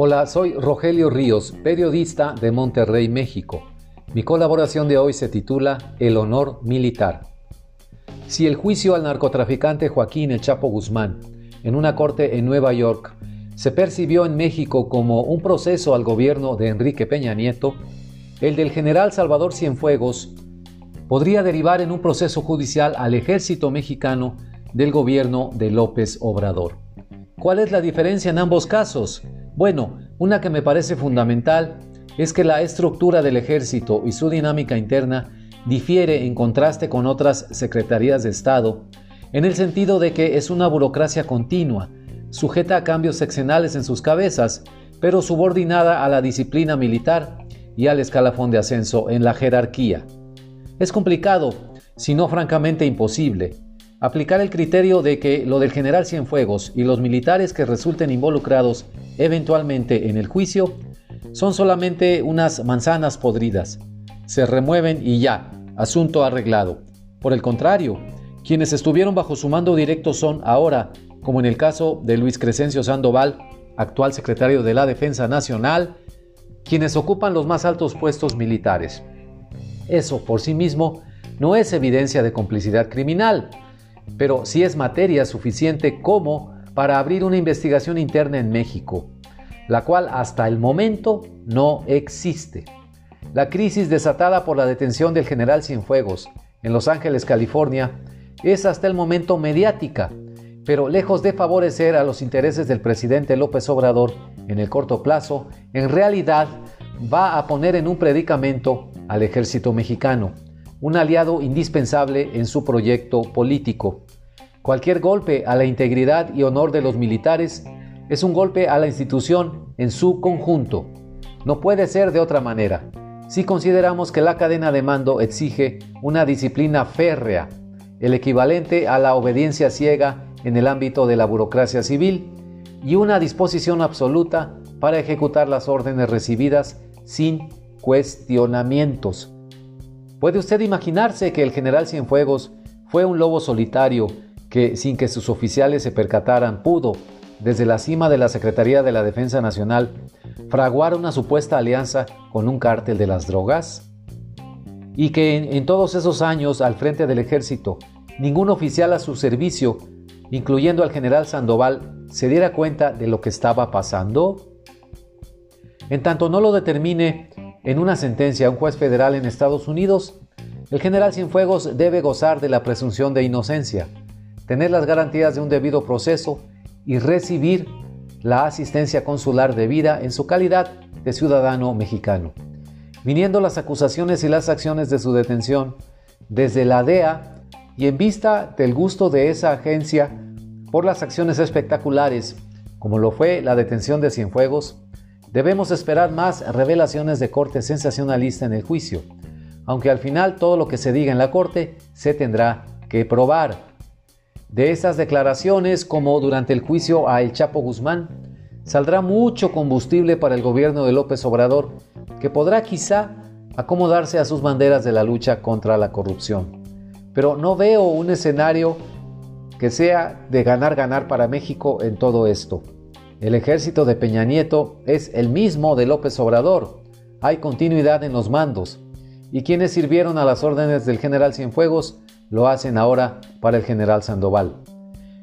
Hola, soy Rogelio Ríos, periodista de Monterrey, México. Mi colaboración de hoy se titula El honor militar. Si el juicio al narcotraficante Joaquín El Chapo Guzmán en una corte en Nueva York se percibió en México como un proceso al gobierno de Enrique Peña Nieto, el del general Salvador Cienfuegos podría derivar en un proceso judicial al ejército mexicano del gobierno de López Obrador. ¿Cuál es la diferencia en ambos casos? Bueno, una que me parece fundamental es que la estructura del ejército y su dinámica interna difiere en contraste con otras secretarías de Estado, en el sentido de que es una burocracia continua, sujeta a cambios seccionales en sus cabezas, pero subordinada a la disciplina militar y al escalafón de ascenso en la jerarquía. Es complicado, si no francamente imposible, aplicar el criterio de que lo del general Cienfuegos y los militares que resulten involucrados eventualmente en el juicio son solamente unas manzanas podridas. Se remueven y ya, asunto arreglado. Por el contrario, quienes estuvieron bajo su mando directo son ahora, como en el caso de Luis Crescencio Sandoval, actual secretario de la Defensa Nacional, quienes ocupan los más altos puestos militares. Eso por sí mismo no es evidencia de complicidad criminal, pero sí es materia suficiente como para abrir una investigación interna en México, la cual hasta el momento no existe. La crisis desatada por la detención del general Cienfuegos en Los Ángeles, California, es hasta el momento mediática, pero lejos de favorecer a los intereses del presidente López Obrador en el corto plazo, en realidad va a poner en un predicamento al ejército mexicano, un aliado indispensable en su proyecto político. Cualquier golpe a la integridad y honor de los militares es un golpe a la institución en su conjunto. No puede ser de otra manera. Si consideramos que la cadena de mando exige una disciplina férrea, el equivalente a la obediencia ciega en el ámbito de la burocracia civil, y una disposición absoluta para ejecutar las órdenes recibidas sin cuestionamientos. ¿Puede usted imaginarse que el general Cienfuegos fue un lobo solitario que, sin que sus oficiales se percataran, pudo, desde la cima de la Secretaría de la Defensa Nacional, fraguar una supuesta alianza con un cártel de las drogas? Y que en, en todos esos años al frente del ejército, ningún oficial a su servicio, incluyendo al general Sandoval, se diera cuenta de lo que estaba pasando? En tanto no lo determine en una sentencia un juez federal en Estados Unidos, el general Cienfuegos debe gozar de la presunción de inocencia, tener las garantías de un debido proceso y recibir la asistencia consular debida en su calidad de ciudadano mexicano. Viniendo las acusaciones y las acciones de su detención desde la DEA y en vista del gusto de esa agencia por las acciones espectaculares, como lo fue la detención de Cienfuegos, Debemos esperar más revelaciones de corte sensacionalista en el juicio, aunque al final todo lo que se diga en la corte se tendrá que probar. De esas declaraciones, como durante el juicio a El Chapo Guzmán, saldrá mucho combustible para el gobierno de López Obrador, que podrá quizá acomodarse a sus banderas de la lucha contra la corrupción. Pero no veo un escenario que sea de ganar-ganar para México en todo esto. El ejército de Peña Nieto es el mismo de López Obrador. Hay continuidad en los mandos. Y quienes sirvieron a las órdenes del general Cienfuegos lo hacen ahora para el general Sandoval.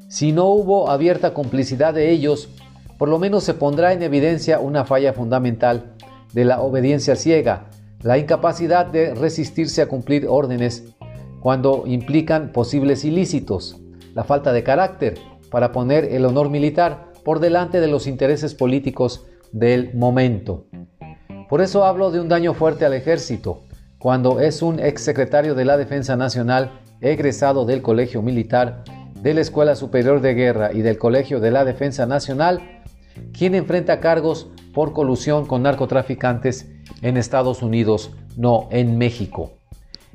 Si no hubo abierta complicidad de ellos, por lo menos se pondrá en evidencia una falla fundamental de la obediencia ciega, la incapacidad de resistirse a cumplir órdenes cuando implican posibles ilícitos, la falta de carácter para poner el honor militar por delante de los intereses políticos del momento. Por eso hablo de un daño fuerte al ejército, cuando es un exsecretario de la Defensa Nacional egresado del Colegio Militar, de la Escuela Superior de Guerra y del Colegio de la Defensa Nacional, quien enfrenta cargos por colusión con narcotraficantes en Estados Unidos, no en México.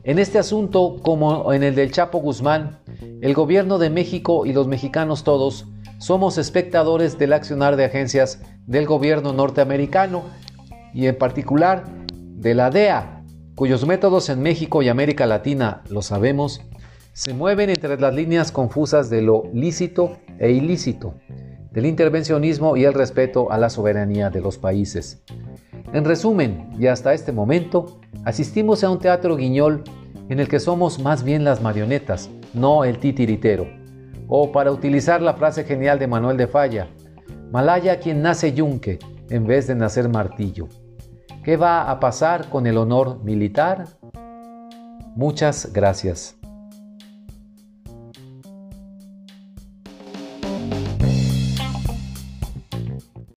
En este asunto, como en el del Chapo Guzmán, el gobierno de México y los mexicanos todos somos espectadores del accionar de agencias del gobierno norteamericano y en particular de la DEA, cuyos métodos en México y América Latina, lo sabemos, se mueven entre las líneas confusas de lo lícito e ilícito, del intervencionismo y el respeto a la soberanía de los países. En resumen, y hasta este momento, asistimos a un teatro guiñol en el que somos más bien las marionetas, no el titiritero. O para utilizar la frase genial de Manuel de Falla, Malaya quien nace yunque en vez de nacer martillo. ¿Qué va a pasar con el honor militar? Muchas gracias.